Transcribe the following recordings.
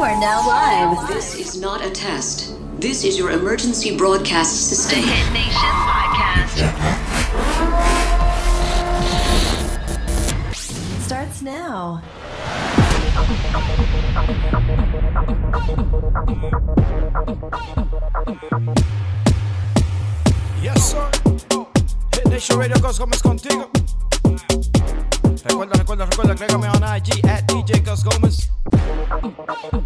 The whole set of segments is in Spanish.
You are now live. This is not a test. This is your emergency broadcast system. The Hit Nation podcast starts now. Yes, sir. Hit Nation Radio Gus Gómez contigo. Recuerda, recuerda, recuerda, agrégame on IG at DJ Gus Gómez.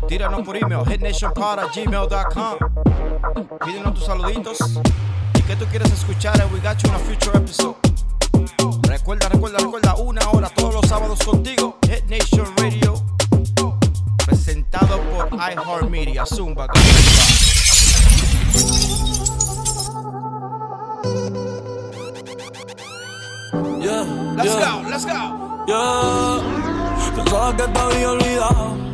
Tíranos por email, hitnationpod at gmail.com. Pídenos tus saluditos. ¿Y qué tú quieres escuchar? We got you in a future episode. Recuerda, recuerda, recuerda, una hora todos los sábados contigo. Hit Nation Radio. Presentado por iHeartMedia. Zumba. Yeah, Let's yeah, go, let's go. yeah. Pensaba que te había olvidado.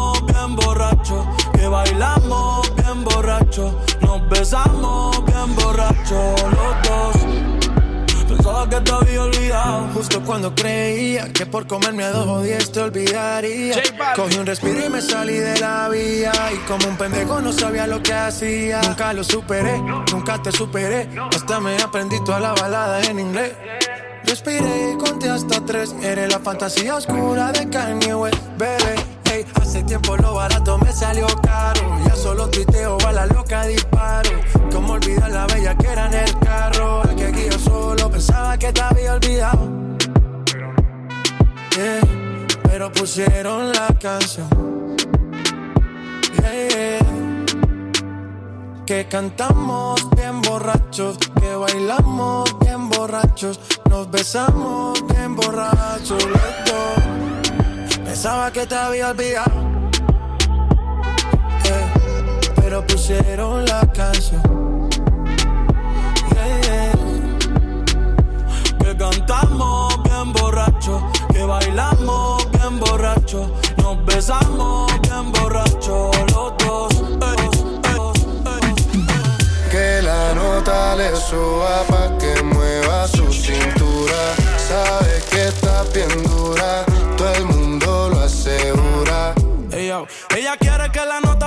bailamos bien borracho, nos besamos bien borracho los dos. Pensaba que te había olvidado. Justo cuando creía que por comerme a dos o diez te olvidaría. Cogí un respiro y me salí de la vía. Y como un pendejo no sabía lo que hacía. Nunca lo superé, nunca te superé. Hasta me aprendí toda la balada en inglés. Respiré y conté hasta tres. Eres la fantasía oscura de Kanye West, bebé. Hace tiempo lo barato me salió caro. Ya solo tuiteo a la loca disparo. Como olvidar la bella que era en el carro. El que aquí yo solo pensaba que te había olvidado. Yeah, pero pusieron la canción. Que cantamos bien borrachos, que bailamos bien borrachos, nos besamos bien borrachos los. Pensaba que te había olvidado, yeah, pero pusieron la canción. Yeah, yeah. Que cantamos bien borracho, que bailamos bien borracho, nos besamos bien borracho los dos. Ey, ey. Que la nota le suba pa' que mueva su cintura. Sabe que está bien dura,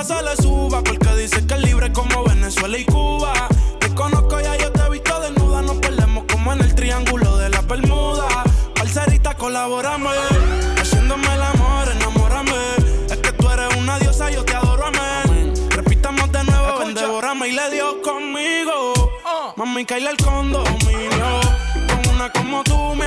se le suba porque dice que es libre como Venezuela y Cuba. Te conozco ya yo te he visto desnuda, nos perdemos como en el triángulo de la Bermuda. Parcerita, colabórame, haciéndome el amor, enamórame. Es que tú eres una diosa, yo te adoro, amén. Repitamos de nuevo, ven, devórame y le dio conmigo. Mami, caíle el condominio. Con una como tú me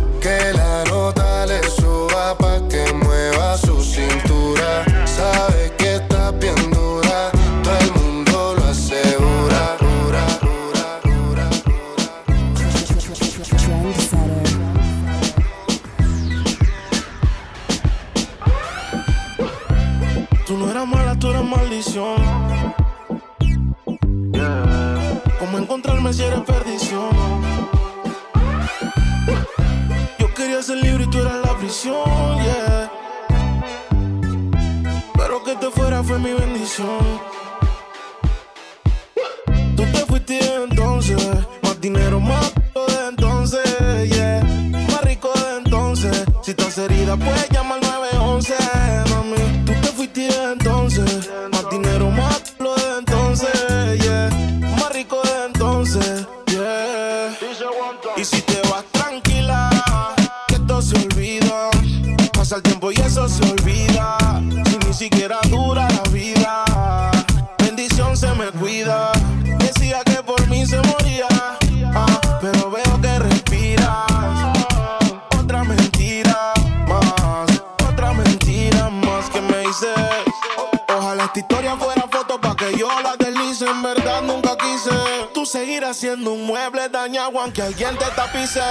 ¿Cómo encontrarme si eres perdición? Yo quería ser libre y tú eras la prisión, yeah. Pero que te fuera fue mi bendición. Tú te fuiste entonces, más dinero, más de entonces, yeah. Más rico de entonces. Si estás herida, puedes llamar al 911, y eso se olvida. Si ni siquiera dura la vida, bendición se me cuida. Decía que por mí se moría, ah, pero veo que respiras. Otra mentira más, otra mentira más que me hice. Ojalá esta historia fuera foto para que yo la deslice. En verdad nunca Tú seguirás siendo un mueble dañado aunque alguien te tapice.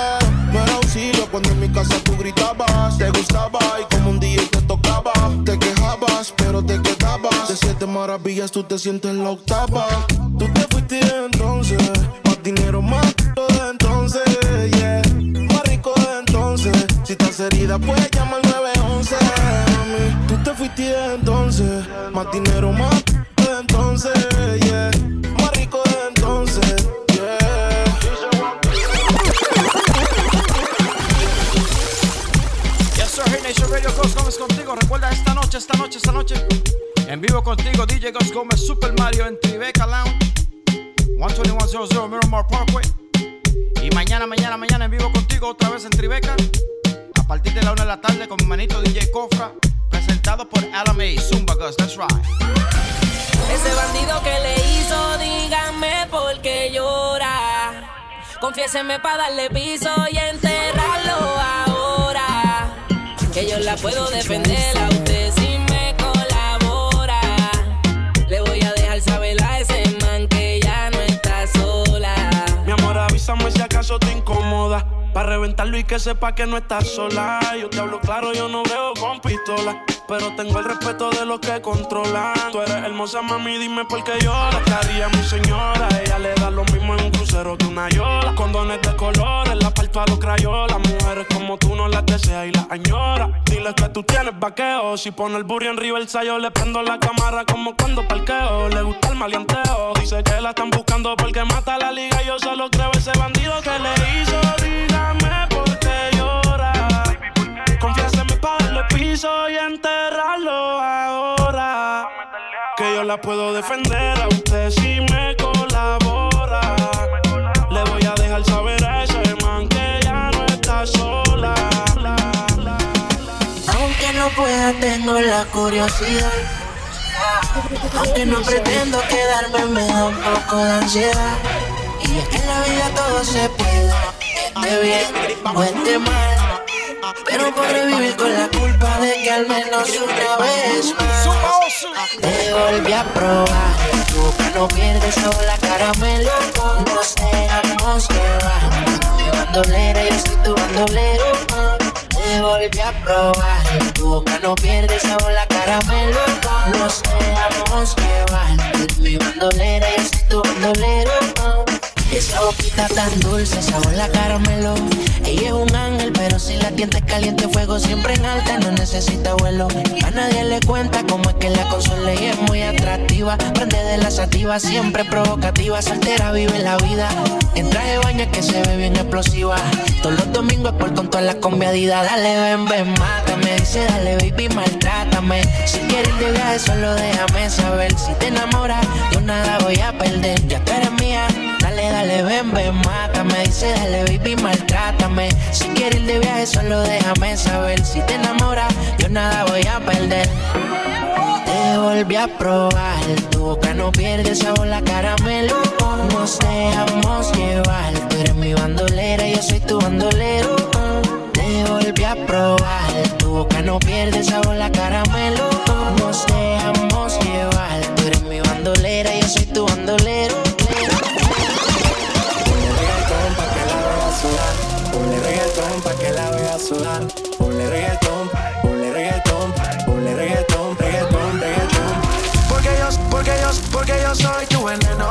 No era auxilio cuando en mi casa tú gritabas, te gustaba y como un día te tocaba, te quejabas, pero te quedabas. De siete maravillas tú te sientes la octava. Tú te fuiste entonces, más dinero más de entonces, yeah. Más rico de entonces, si estás herida puedes llamar 911. Mami. Tú te fuiste entonces, más dinero más de entonces, noche, esta noche, esta noche. En vivo contigo, DJ Ghost Gómez, Super Mario en Tribeca Lounge. 12100 Miramar Parkway. Y mañana, mañana, mañana en vivo contigo otra vez en Tribeca. A partir de la una de la tarde con mi manito DJ Cofra. Presentado por Alamay Zumba Ghost. That's right. Ese bandido que le hizo, díganme por qué llora. Confiéseme para darle piso y enterrarlo ahora. Que yo la puedo defender a acaso te incomoda. Para reventarlo y que sepa que no estás sola. Yo te hablo claro, yo no veo con pistola. Pero tengo el respeto de los que controlan. Tú eres hermosa, mami, dime por qué lloras. ¿Qué haría mi señora? Ella le da lo mismo en un crucero que una yola. Condones de colores, la palpa los crayolas. Mujeres como tú no las deseas y las añora. Dile que tú tienes vaqueo. Si pone el burro en Riverside, yo le prendo la cámara como cuando parqueo. Le gusta el maleanteo. Dice que la están buscando porque mata la liga. Yo solo creo ese bandido que le hizo. Qué llora. Confiéseme para darle piso y enterrarlo ahora. Que yo la puedo defender a usted si me colabora. Le voy a dejar saber a ese man que ya no está sola. Aunque no pueda, tengo la curiosidad. Aunque no pretendo quedarme, me da un poco de ansiedad. Y es que en la vida todo se esté bien o esté mal. Pero por revivir con la culpa de que al menos una vez más te volví a probar. Boca no pierde sabor la caramelo. Nos dejamos llevar. Mi bandolera, yo soy tu bandolero. Te volví a probar. Tu boca no pierde sabor la caramelo. Nos dejamos llevar. Mi bandolera, yo soy tu bandolero. Esa boquita tan dulce, sabor la caramelo. Ella es un ángel, pero si la tienda es caliente, fuego siempre en alta, no necesita vuelo. A nadie le cuenta cómo es que la consola y es muy atractiva. Prende de la sativa, siempre provocativa, soltera vive la vida. En traje baño que se ve bien explosiva. Todos los domingos por con todas las combiadidas. Dale, ven, ven, mátame. Dice, dale, baby, maltrátame. Si quieres de viaje, solo déjame saber. Si te enamoras, yo nada voy a perder. Ya tú eres mía. Dale, dale, ven, ven, mátame. Dice, dale, baby, maltrátame. Si quieres ir de viaje, solo déjame saber. Si te enamoras, yo nada voy a perder. Te volví a probar. Tu boca no pierde sabor la caramelo. Nos dejamos llevar. Tú eres mi bandolera, yo soy tu bandolero. Te volví a probar. Tu boca no pierde sabor la caramelo. Nos dejamos llevar. Tú eres mi bandolera, yo soy tu bandolero. Sudar. Ponle reggaetón, ponle reggaetón, ponle reggaetón, reggaetón, reggaetón. Porque yo, porque yo, porque yo soy tu veneno,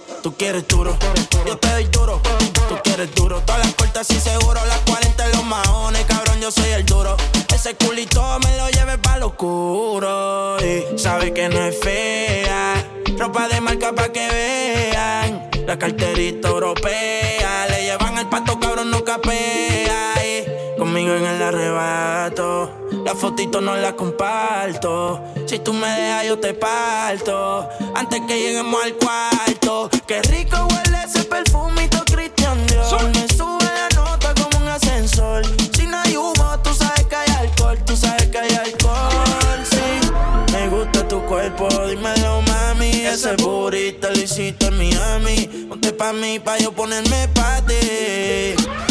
Tú quieres duro, yo te doy duro. Tú quieres duro, todas las puertas y seguro. Las 40 en los maones, cabrón, yo soy el duro. Ese culito me lo lleve pa' lo oscuro. Y sabe que no es fea. Ropa de marca pa' que vean. La carterita europea. Le llevan al pato, cabrón, no capea conmigo en el arrebato. La fotito no la comparto. Si tú me dejas, yo te parto. Antes que lleguemos al cuarto. Qué rico huele ese perfumito Christian Dior. Me sube la nota como un ascensor. Si no hay humo, tú sabes que hay alcohol. Tú sabes que hay alcohol. Sí, me gusta tu cuerpo, dímelo, mami. Ese burrito lo hiciste en Miami. Ponte pa' mí, pa' yo ponerme pa' ti.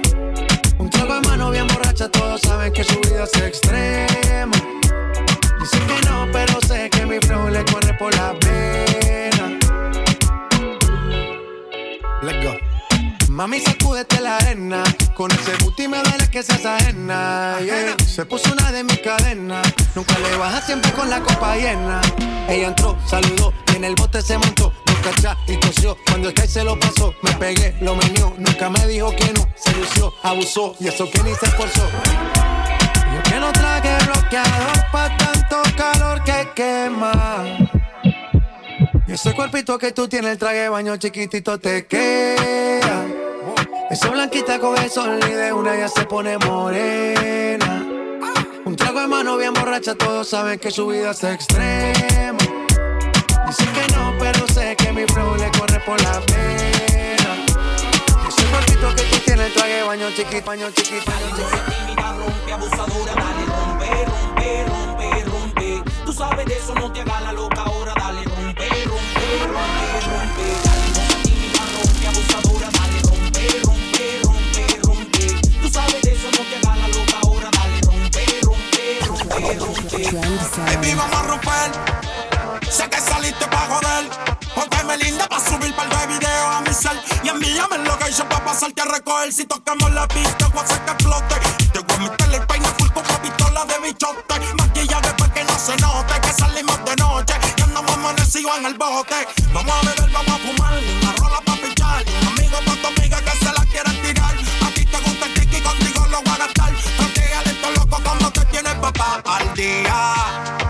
Trago en mano bien borracha, todos saben que su vida es extrema. Dicen que no, pero sé que mi flow le corre por la pena. Let's go. Mami, sacúdete la arena. Con ese booty me duele que se ajena. Se puso una de mis cadenas. Nunca le baja siempre con la copa llena. Ella entró, saludó y en el bote se montó y tosió. Cuando el que se lo pasó, me pegué, lo menió. Nunca me dijo que no, se lució, abusó y eso que ni se esforzó. Yo que no traje bloqueador pa' tanto calor que quema. Y ese cuerpito que tú tienes, el traje baño chiquitito te queda. Esa blanquita con el sol de una ya se pone morena. Un trago de mano bien borracha, todos saben que su vida es extrema. Que no, pero sé que mi flow le corre por la pena. Ese cuerpito que tú tienes, traje baño chiquito, baño chiquito, baño chiquito. rompe, abusadora, dale, rompe, rompe, rompe, rompe. Tú sabes de eso, no te hagas la loca ahora, dale, rompe, rompe rompe, rompe. Dale, tímida, rompe, abusadora, dale, rompe, rompe, rompe, rompe. Tú sabes de eso, no te hagas la loca ahora, dale, rompe, rompe, rompe, rompe. Baby, vamos a romper. Sé que saliste pa' joder. Porque me linda pa' subir par de videos a mi cel. Y envíame el location pa' pasarte a recoger. Si tocamos la pista, voy a hacer que explote. Te voy a meter el peine full con una pistola de bichote. Maquilla después que no se note. Que salimos de noche. Que andamos amanecidos en el bote. Vamos a beber, vamos a fumar. Una rola pa' pichar. Amigo pa' tu amiga que se la quieren tirar. A ti te gusta el kiki, contigo lo voy a gastar. Protégale esto loco como te tienes papá al día.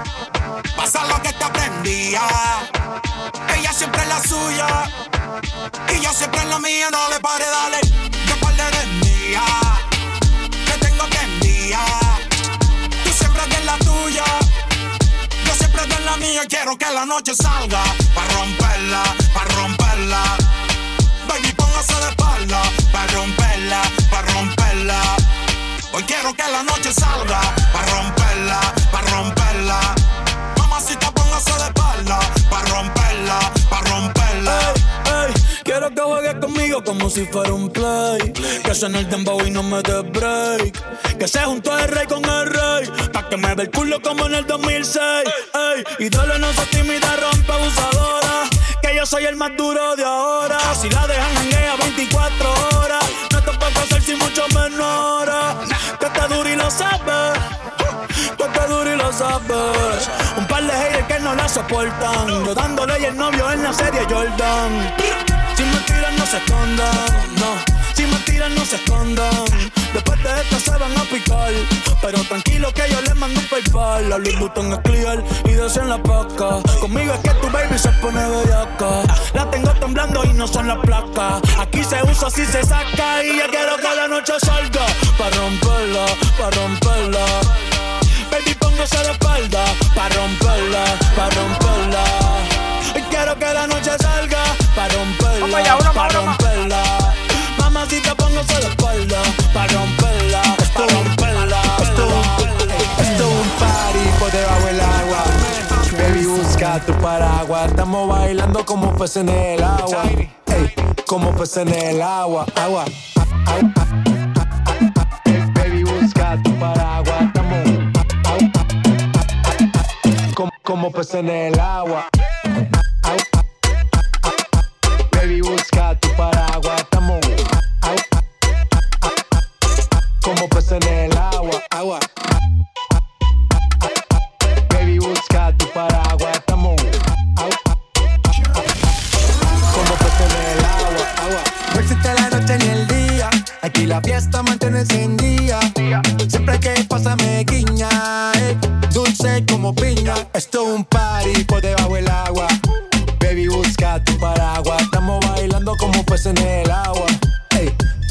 Pasa lo que te aprendía. Ella siempre es la suya. Y yo siempre es la mía. No le pare, dale. Yo par de mía. Que tengo enviar. Tú siempre eres la tuya. Yo siempre eres la mía. Quiero que la noche salga. Pa' romperla, pa' romperla. Baby, póngase de espalda. Pa' romperla, pa' romperla. Hoy quiero que la noche salga. Pa' romperla, pa' romperla. Póngase de espalda. Pa' romperla, pa' romperla. Ey, quiero que juegues conmigo como si fuera un play. Que suene el dembow y no me dé break. Que se juntó el rey con el rey. Pa' que me ve el culo como en el 2006. Ey, y dale no se tímida, rompe abusadora. Que yo soy el más duro de ahora. Si la dejan janguea Un par de haters que no la soportan. Yo dándole y el novio en la serie Jordan. Si me tiran, no se escondan. No. Si me tiran, no se escondan. Después de esto se van a picar. Pero tranquilo que yo les mando un PayPal. La Louis Vuitton es clear y en la paca. Conmigo es que tu baby se pone bellaca. La tengo temblando y no son las placas. Aquí se usa si se saca. Y yo quiero que la noche salga. Pa' romperla, pa' romperla. Baby, póngase de espalda. Pa' romperla, pa' romperla. Y quiero que la noche salga. Pa' romperla, pa' romperla. Mamacita, póngase de espalda. Pa' romperla, pa' romperla. Esto es un party por debajo del agua. Baby, busca tu paraguas. Estamos bailando como peces en el agua. Ey, como peces en el agua. Agua. Ah, ah, ah, ah, Baby, busca tu paraguas. Como, peces en el agua. Baby, busca tu paraguas. Estamos como peces en el agua. Agua. Baby, busca tu paraguas. Estamos como peces en el agua. agua. No existe la noche ni el. Aquí la fiesta mantiene encendida. Siempre que pasa me guiña. eh. Dulce como piña. Esto es un party por debajo del agua. Baby, busca tu paraguas. Estamos bailando como peces en el agua.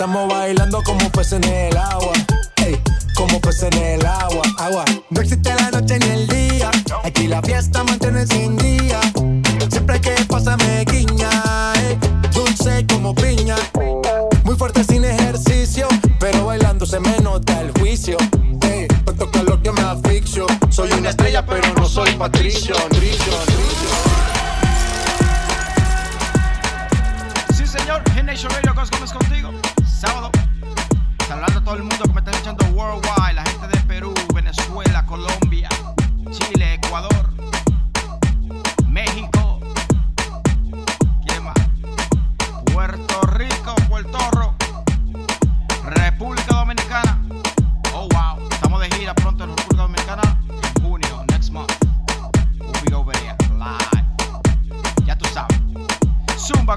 Estamos bailando como peces en el agua. Ey, como peces en el agua. Agua. No existe la noche ni el día. Aquí la fiesta mantiene sin día. Siempre que pasa me guiña. ey, Dulce como piña. Muy fuerte sin ejercicio. Pero bailando se me nota el juicio. Ey, tanto calor que me asfixio. Soy una estrella, pero no soy Patricio. Sí, señor. Hit Nation Radio,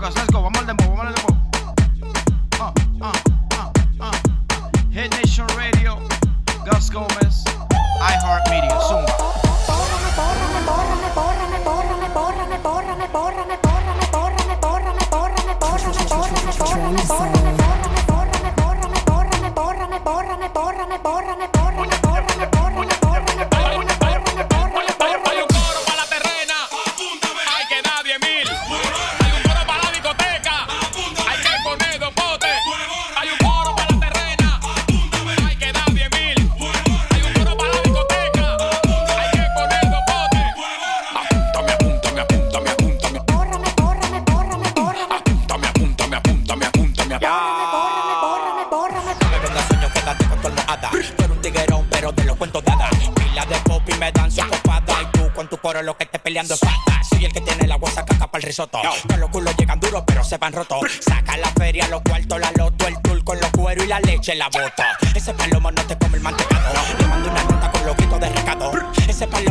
Zumba, cos, risotto. Que los culos llegan duros, pero se van rotos. Saca la feria, los cuartos, la loto, el tour con los cueros y la leche, la bota. Ese palomo no te come el mantecado. Le mando una nota con los gritos de recado. Ese palomo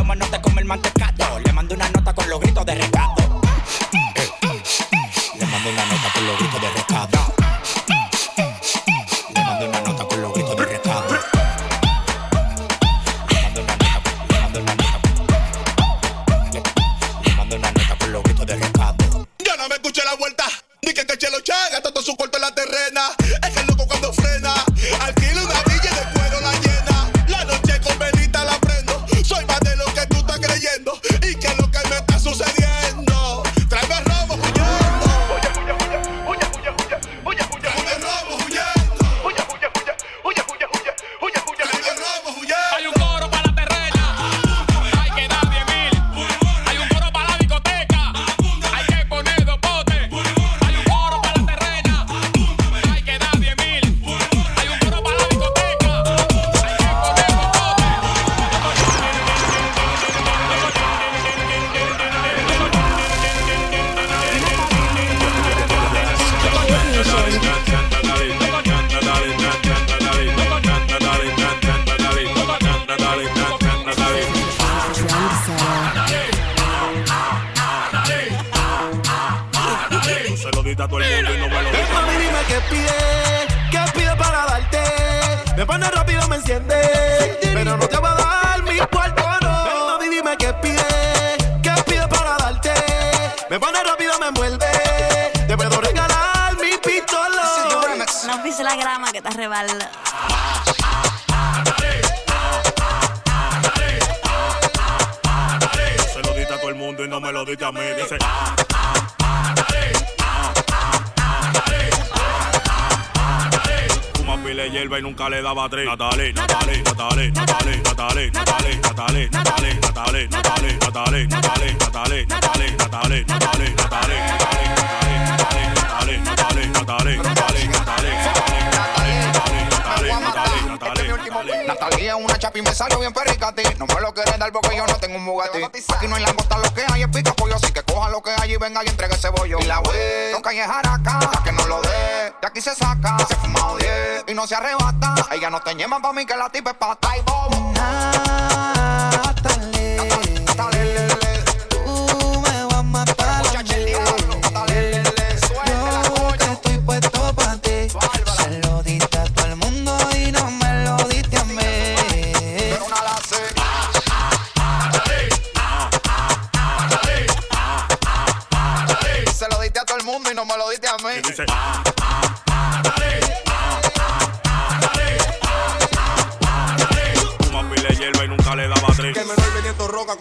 a todo el mundo y no me lo Ven, diste. mami, dime qué pide, qué pide para darte. Me pone rápido, me enciende, pero no te va a dar mi cuarto, no. Ven, mami, dime qué pide, qué pide para darte. Me pone rápido, me envuelve, te puedo regalar mi pistola. No pise la grama que te resbala. Se lo diste a todo el mundo y no me lo diste a mí. Dice. Pile hierba y nunca le daba tres. Natalie, Natalie, Natalie, Natalie, Natalie, Natalie, Natalie, Natalie, Natalie, Natalie, Natalie, Natalie, Natalie, Natalie, Natalie, Natalie, Natalie, Natalie, Natalia es una chapa y me salió bien perricati. No me lo quieren dar porque yo no tengo un Bugatti. Aquí no hay langosta, lo que hay es pica pollo. Así que coja lo que hay y venga y entregue ese bollo. Y la wey, hay es jaraca, que no lo dé. De aquí se saca, se fuma 10 y no se arrebata. Ella no te llama pa' mí que la tipa es pata y bobo. Tú it.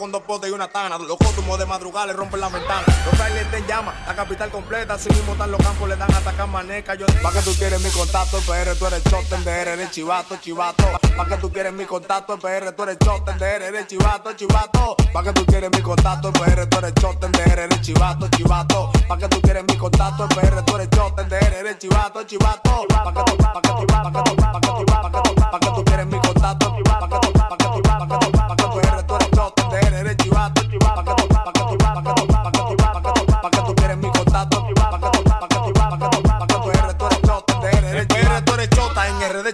Con dos potes y una tana. Los cótumos de madrugada le rompen la ventana. Los trailers están en llama, la capital completa. Así mismo están los campos, le dan atacar maneca. Yo, pa' que tú quieres mi contacto, PR, tú eres choten de R, eres chivato, chivato. Pa' que tú quieres mi contacto, PR, tú eres choten de R, eres chivato, chivato. Pa' que tú quieres mi contacto, PR, tú eres choten de R, eres chivato, chivato. Pa' que tú quieres mi contacto, PR, tú eres choten de R, eres chivato, chivato. Pa' que tú, pa' que tú, pa' que tú, pa' que tú, pa' que tú, pa' que tú quieres mi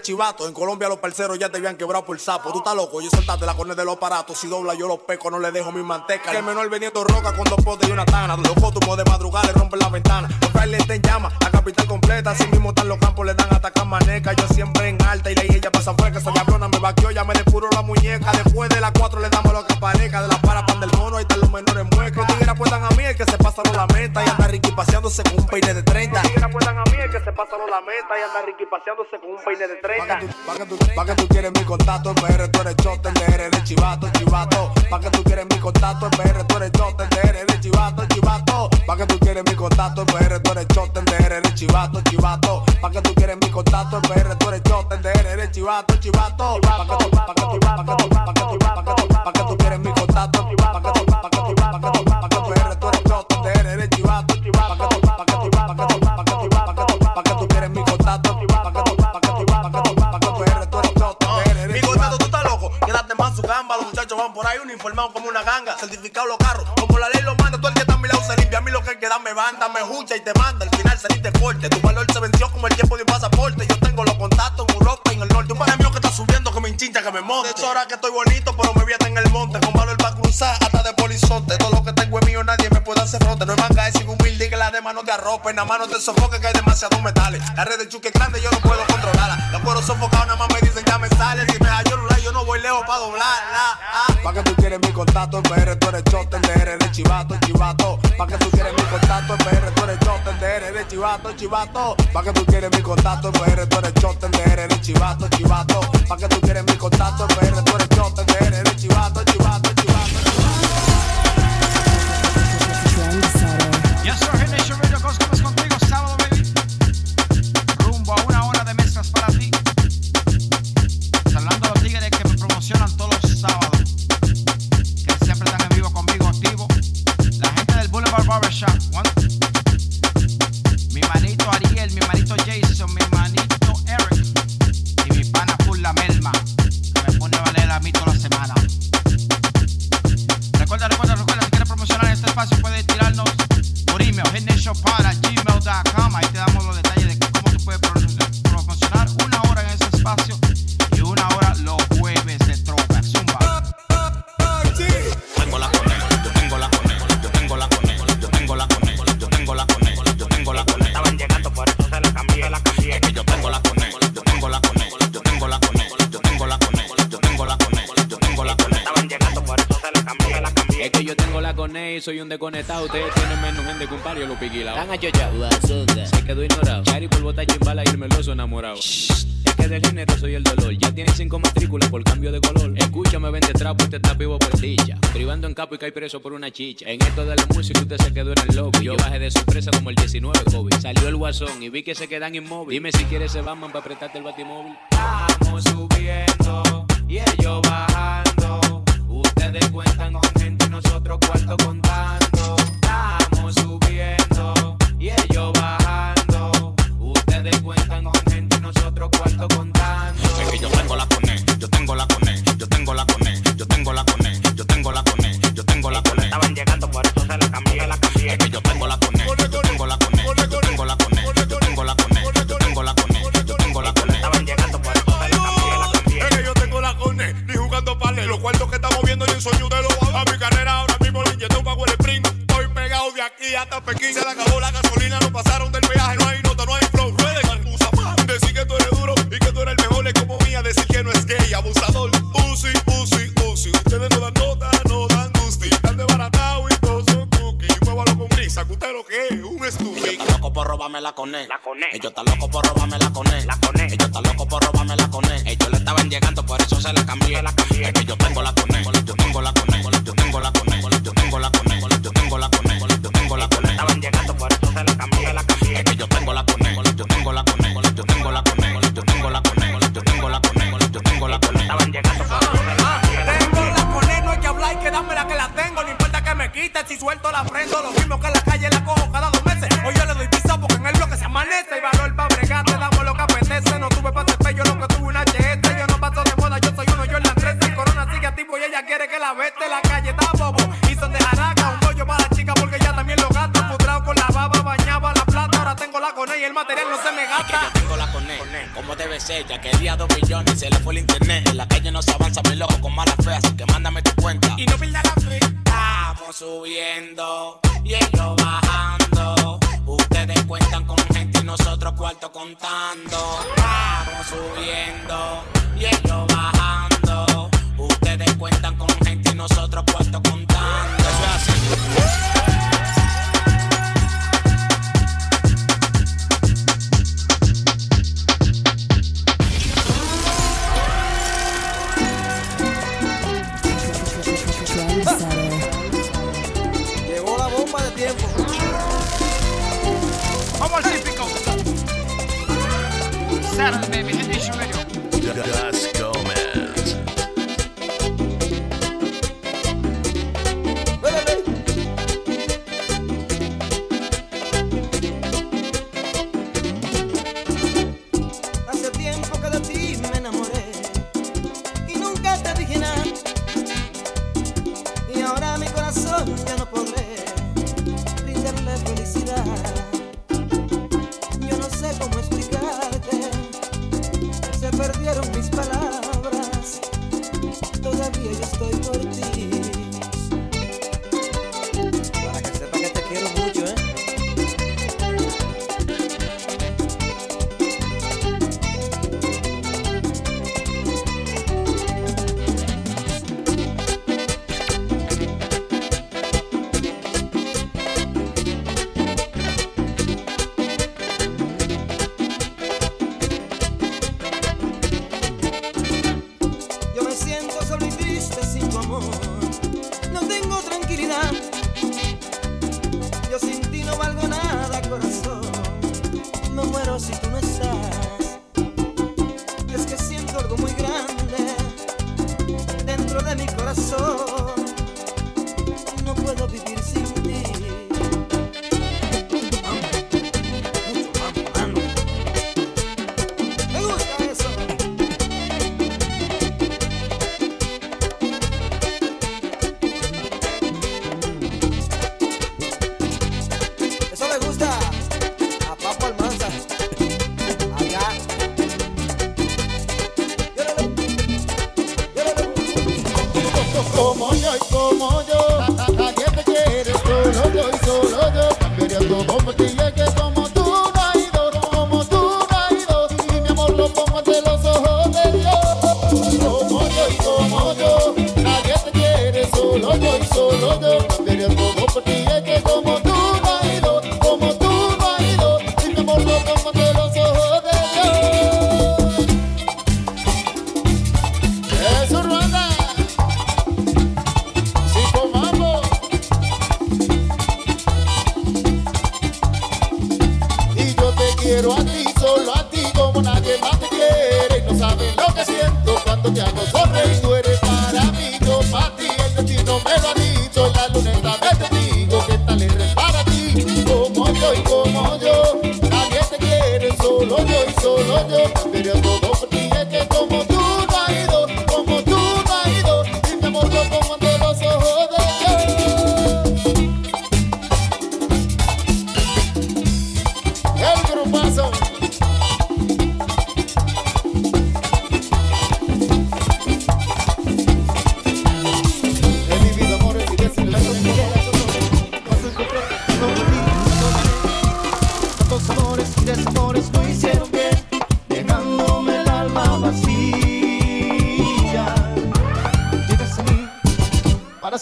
chivato. En Colombia los parceros ya te habían quebrado por sapo. Tú estás loco, yo soltaste la cornea de los aparatos. Si dobla yo los peco, no le dejo mi manteca. Que el menor veniendo roca con dos potes y una tana. Los cótumos de madrugada le rompen la ventana. Los trailers están en llama, la capital completa. Así mismo están los campos, le dan atacar maneca. Yo siempre en alta y la ella pasa fresca. Esa diablona me vaqueó, ya me depuró la muñeca. Después de las cuatro le damos lo que pareja. De la para pan del mono, ahí están los menores muecos. Tigres apuestan a mí, el que se pasa no la meta. Y anda Ricky paseándose con un peine de 30. Los tigres apuestan a mí, el que se pasa no la meta. Y anda Ricky paseándose con un peine de 30. Pa' que tú, pa' que tú, que quieres mi contacto, PR, tú eres choten de R, eres chivato, chivato. Pa' que tú quieres mi contacto, PR, tú eres choten de R, eres chivato, chivato. Pa' que tú quieres mi contacto, PR, tú eres choten de R, eres chivato, chivato. Pa' que tú quieres mi contacto, PR, tú eres choten de R, eres chivato, chivato. Pa' que tú, pa' que tú, pa' que tú, pa' que tú, pa' que tú, pa' que tú van por ahí uniformados como una ganga. Certificado los carros, como la ley lo manda. Tú el que está a mi lado se limpia. A mí lo que queda me banda, me escucha y te manda. Al final saliste corte. Tu valor se venció como el tiempo de un pasaporte. Yo tengo los contactos en Europa y en el norte. Un padre mío que está subiendo que me hinchincha que me monte. De hecho, ahora que estoy bonito, pero me vi hasta en el monte. Con valor para cruzar hasta de polizonte. Todo lo que tengo es mío, nadie me puede hacer fronte. No es manga, es humilde que la demás no te arrope. Nada más no te sofoque que hay demasiados metales. La red de chuque es grande, yo no puedo controlarla. Los cueros sofocados, nada más me lejos. Pa' que tú quieres mi contacto en PR, tú eres chote, de eres chivato, chivato. Pa' que tú quieres mi contacto en PR, tú eres chote, de eres chivato, chivato. Pa' que tú quieres mi contacto en PR, tú eres chote, de eres chivato, chivato. Pa' que tú quieres mi contacto en PR, tú eres chote, de eres chivato, chivato. Gente soy un desconectado. Ustedes tienen menos gente que un pario lo piquilao. Están achochados. Se quedó ignorado. Chari por bota chimbala y el meloso enamorado. Es que del género soy el dolor. Ya tiene cinco matrículas por cambio de color. Escúchame, vende trapo, este está vivo por dicha. Privando en capo y cae preso por una chicha. En esto de la música usted se quedó en el lobby. Yo bajé de sorpresa como el 19 COVID. Salió el guasón y vi que se quedan inmóviles. Dime si quieres ese Batman para apretarte el batimóvil. Estamos subiendo y ellos bajando. Ustedes cuentan con gente nosotros cuarto contando. Estamos subiendo y ellos bajando. Ustedes cuentan con gente nosotros cuarto contando. Es que yo tengo la cone, yo tengo la cone, Ellos están En la calle no se avanza, mi loco con mala fe, así que mándame tu cuenta. Y no pierda la fe. Estamos subiendo y ellos bajando. Ustedes cuentan con gente y nosotros cuarto contando. Estamos subiendo y ellos bajando. Ustedes cuentan con gente y nosotros cuarto contando. Eso es así. Vamos al típico. Saturday, baby, Hit Nation Radio. Gus Gomez.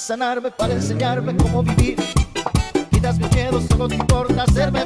sanarme, para enseñarme cómo vivir. Quitas mis miedos, solo te importa hacerme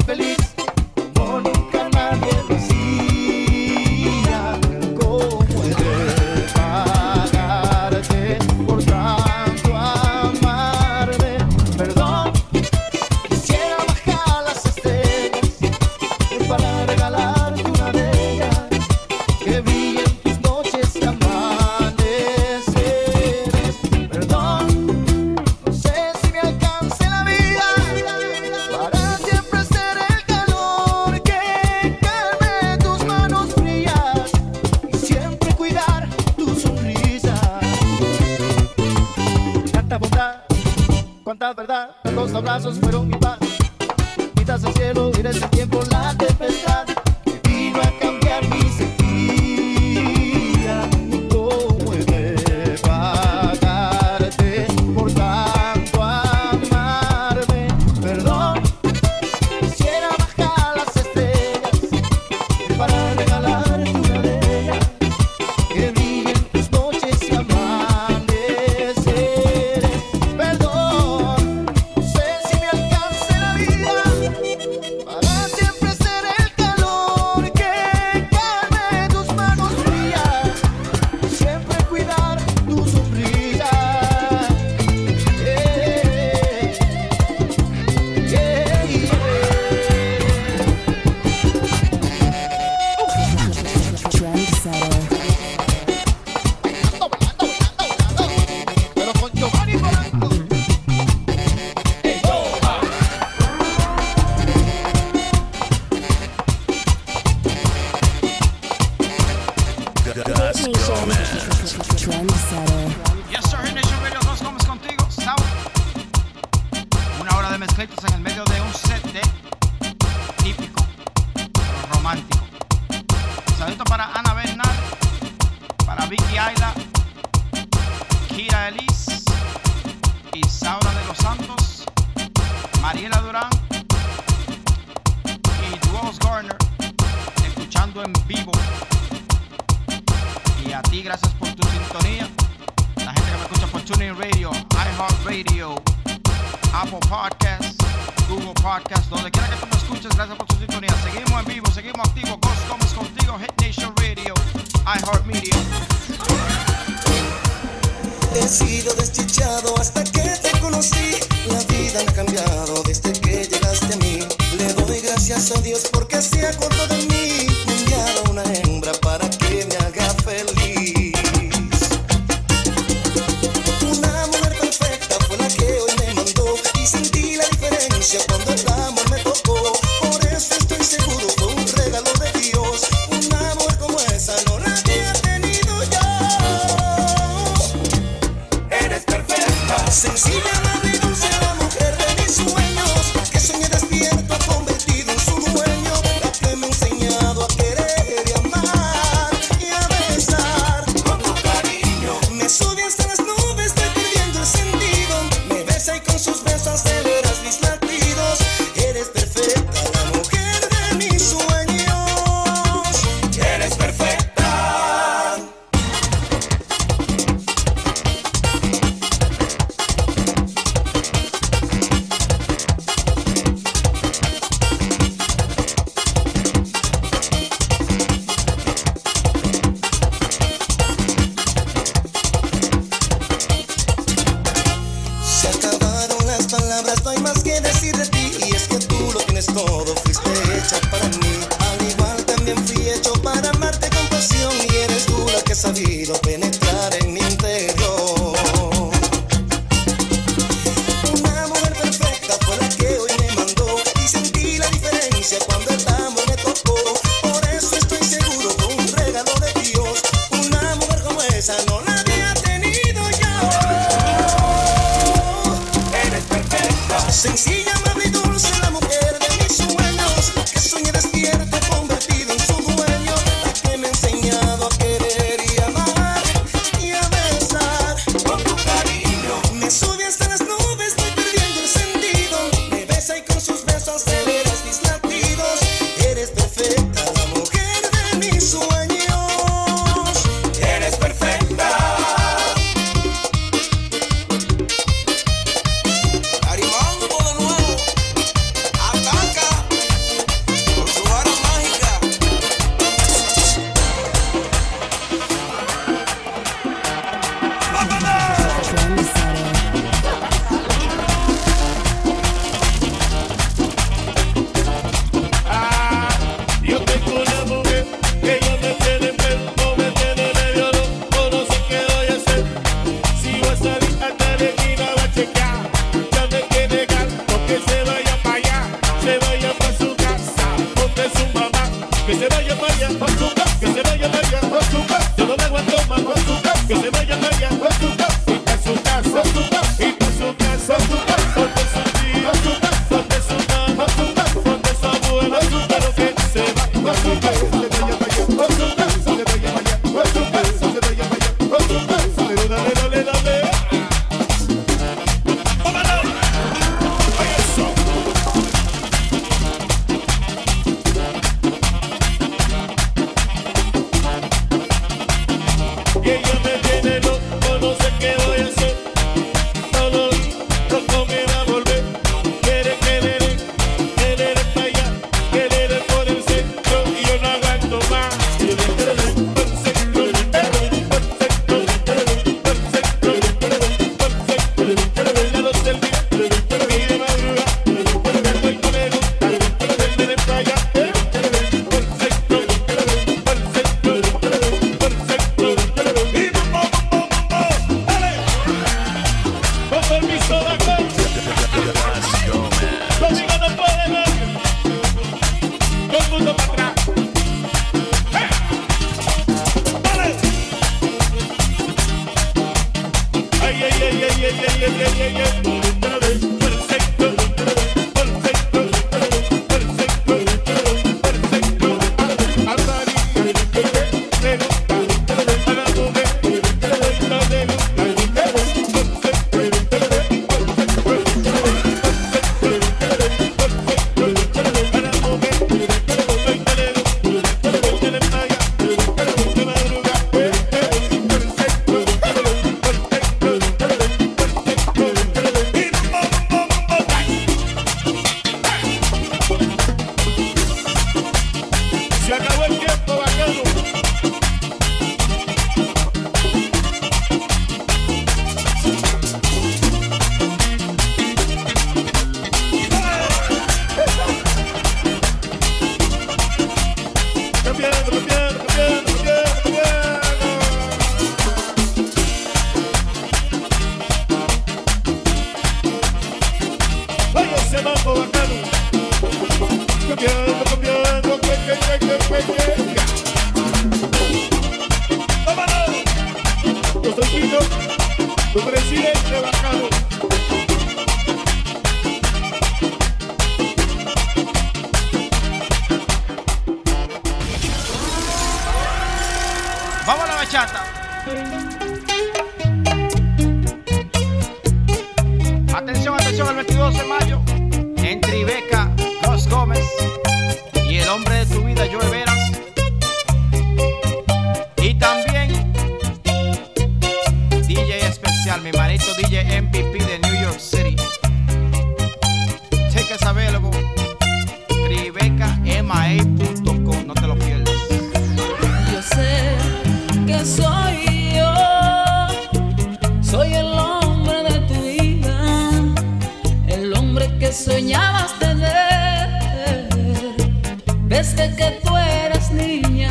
desde que tú eras niña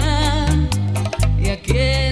y aquí.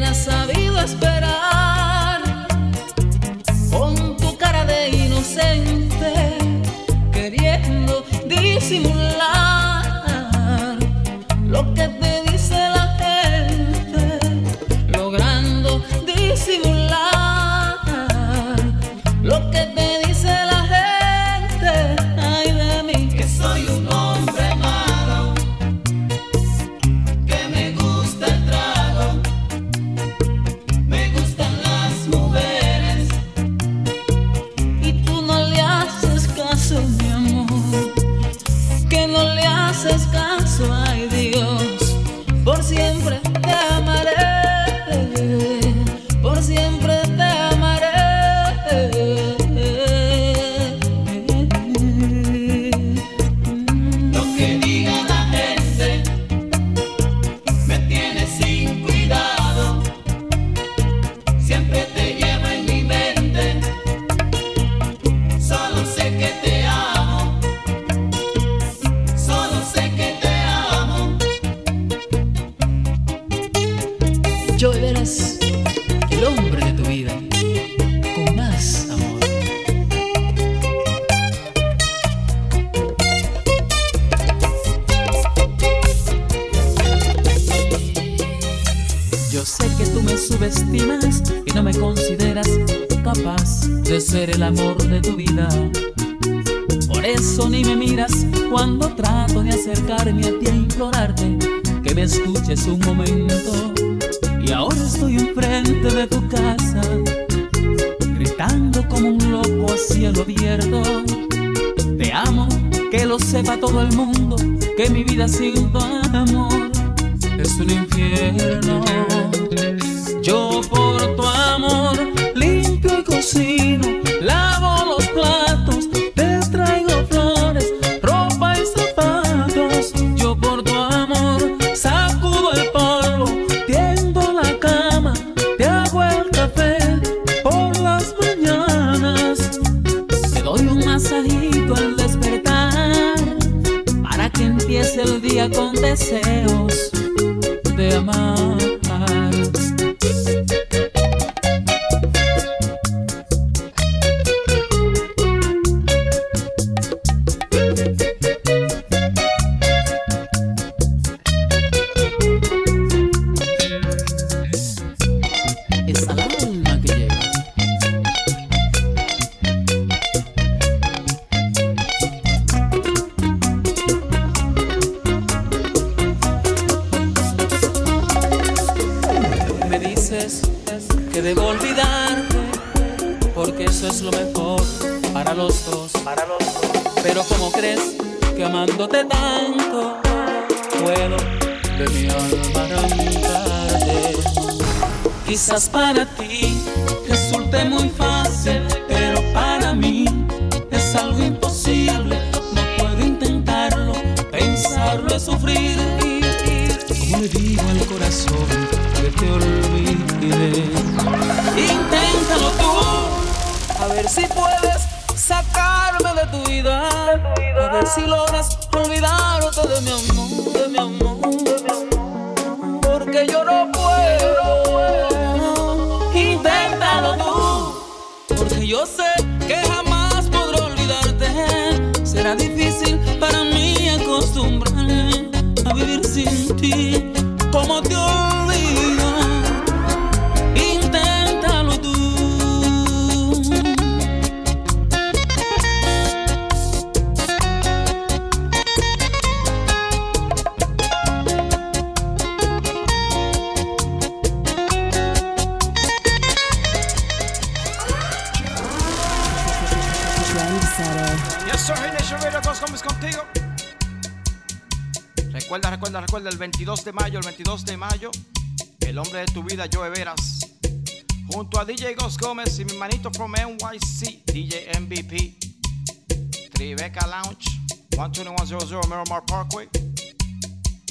gritando como un loco a cielo abierto. Te amo, que lo sepa todo el mundo, que mi vida sin tu amor es un infierno. Yo por tu amor limpio y cocino deseo. yo sé que jamás podré olvidarte. Será difícil para mí acostumbrarme a vivir sin ti. 22 de mayo, el 22 de mayo, el hombre de tu vida, Joe Veras. Junto a DJ Ghost Gómez y mi manito from NYC, DJ MVP. Tribeca Lounge, 12100 Miramar Parkway.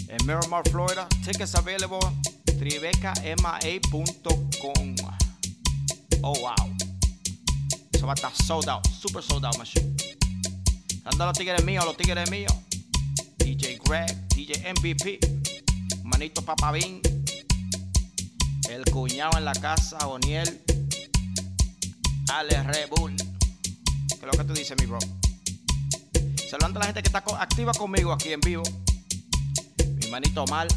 En Miramar, Florida. Tickets available tribecama.com. Oh wow. Eso va a estar sold out, super sold out, machine. Anda los tigres míos, los tigres míos. DJ Greg, DJ MVP, Manito Papabín, el cuñado en la casa, Oniel, Ale Rebull. ¿Qué es lo que tú dices, mi bro? Saludando a la gente que está activa conmigo aquí en vivo. Mi manito Mal,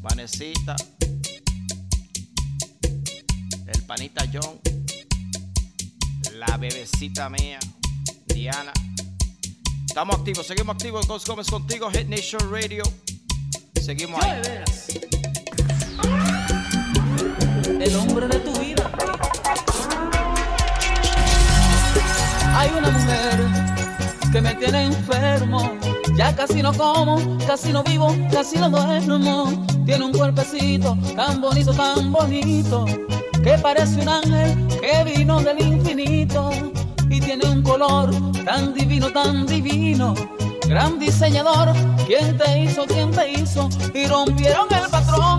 Vanesita, el panita John, la bebecita mía, Diana. Estamos activos, seguimos activos. Ghost Gómez contigo, Hit Nation Radio. Seguimos ahí. el hombre de tu vida. Hay una mujer que me tiene enfermo. Ya casi no como, casi no vivo, casi no duermo. Tiene un cuerpecito tan bonito, tan bonito, que parece un ángel que vino del infinito. Y tiene un color tan divino, tan divino. Gran diseñador, ¿quién te hizo? ¿Quién te hizo? Y rompieron el patrón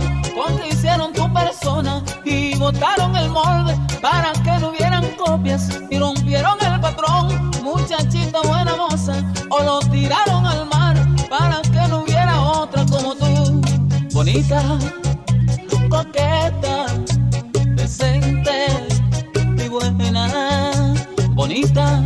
que hicieron tu persona y botaron el molde para que no hubieran copias y rompieron el patrón, muchachita buena moza, o lo tiraron al mar para que no hubiera otra como tú, bonita, coqueta, decente y buena, bonita,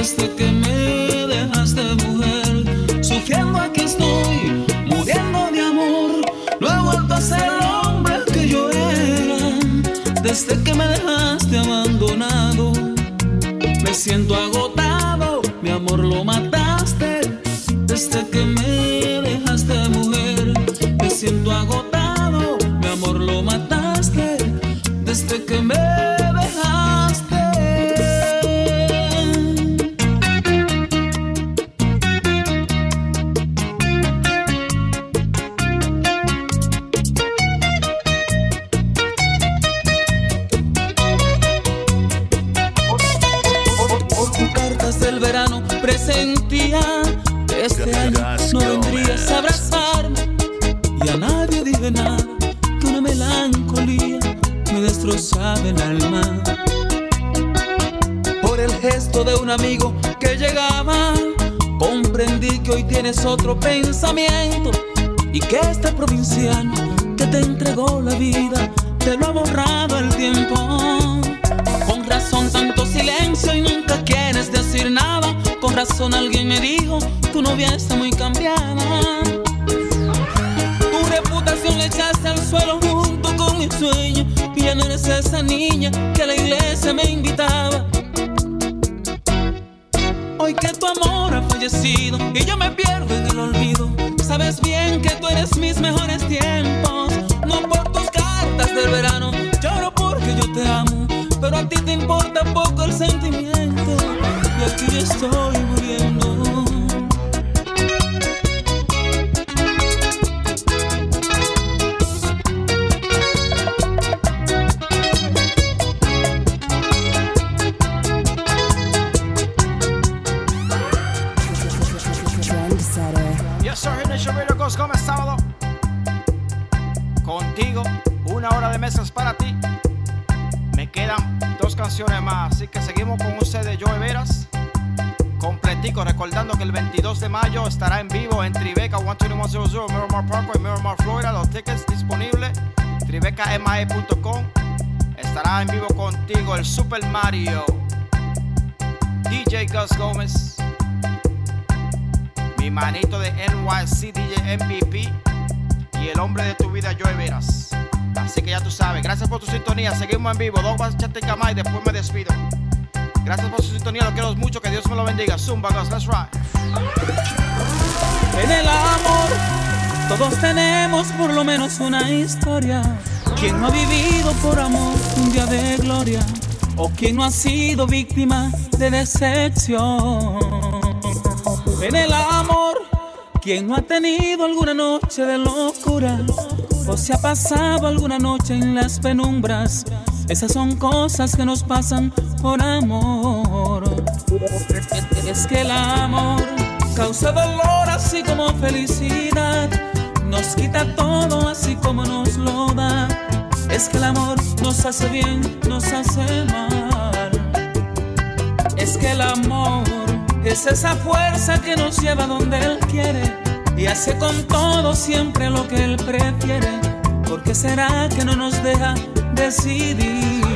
Desde que me dejaste mujer, sufriendo aquí estoy, muriendo de amor. No he vuelto a ser el hombre que yo era. Desde que me dejaste abandonado. Me siento agotado, mi amor lo mataste. Desde que me dejaste mujer, me siento agotado, mi amor lo mataste. Desde que me de mayo estará en vivo en Tribeca 12100 Miramar Parkway, Miramar, Florida. Los tickets disponibles tribecamae.com. Estará en vivo contigo el Super Mario, DJ Gus Gómez, mi manito de NYC DJ MVP y el hombre de tu vida, Joe Veras. Así que ya tú sabes, gracias por tu sintonía. Seguimos en vivo, dos Chateca y después me despido. Gracias por su sintonía, lo quiero mucho, que Dios me lo bendiga. Zumba, guys, let's ride. En el amor todos tenemos por lo menos una historia. ¿Quién no ha vivido por amor un día de gloria? ¿O quién no ha sido víctima de decepción? En el amor, ¿quién no ha tenido alguna noche de locura? ¿O se ha pasado alguna noche en las penumbras? Esas son cosas que nos pasan por amor. Es que el amor causa dolor así como felicidad. Nos quita todo así como nos lo da. Es que el amor nos hace bien, nos hace mal. Es que el amor es esa fuerza que nos lleva donde Él quiere y hace con todo siempre lo que Él prefiere. ¿Por qué será que no nos deja decidir?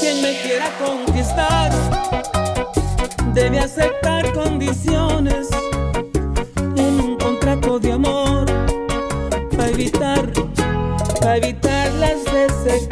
Quien me quiera conquistar debe aceptar condiciones en un contrato de amor para evitar, para evitar las decepciones.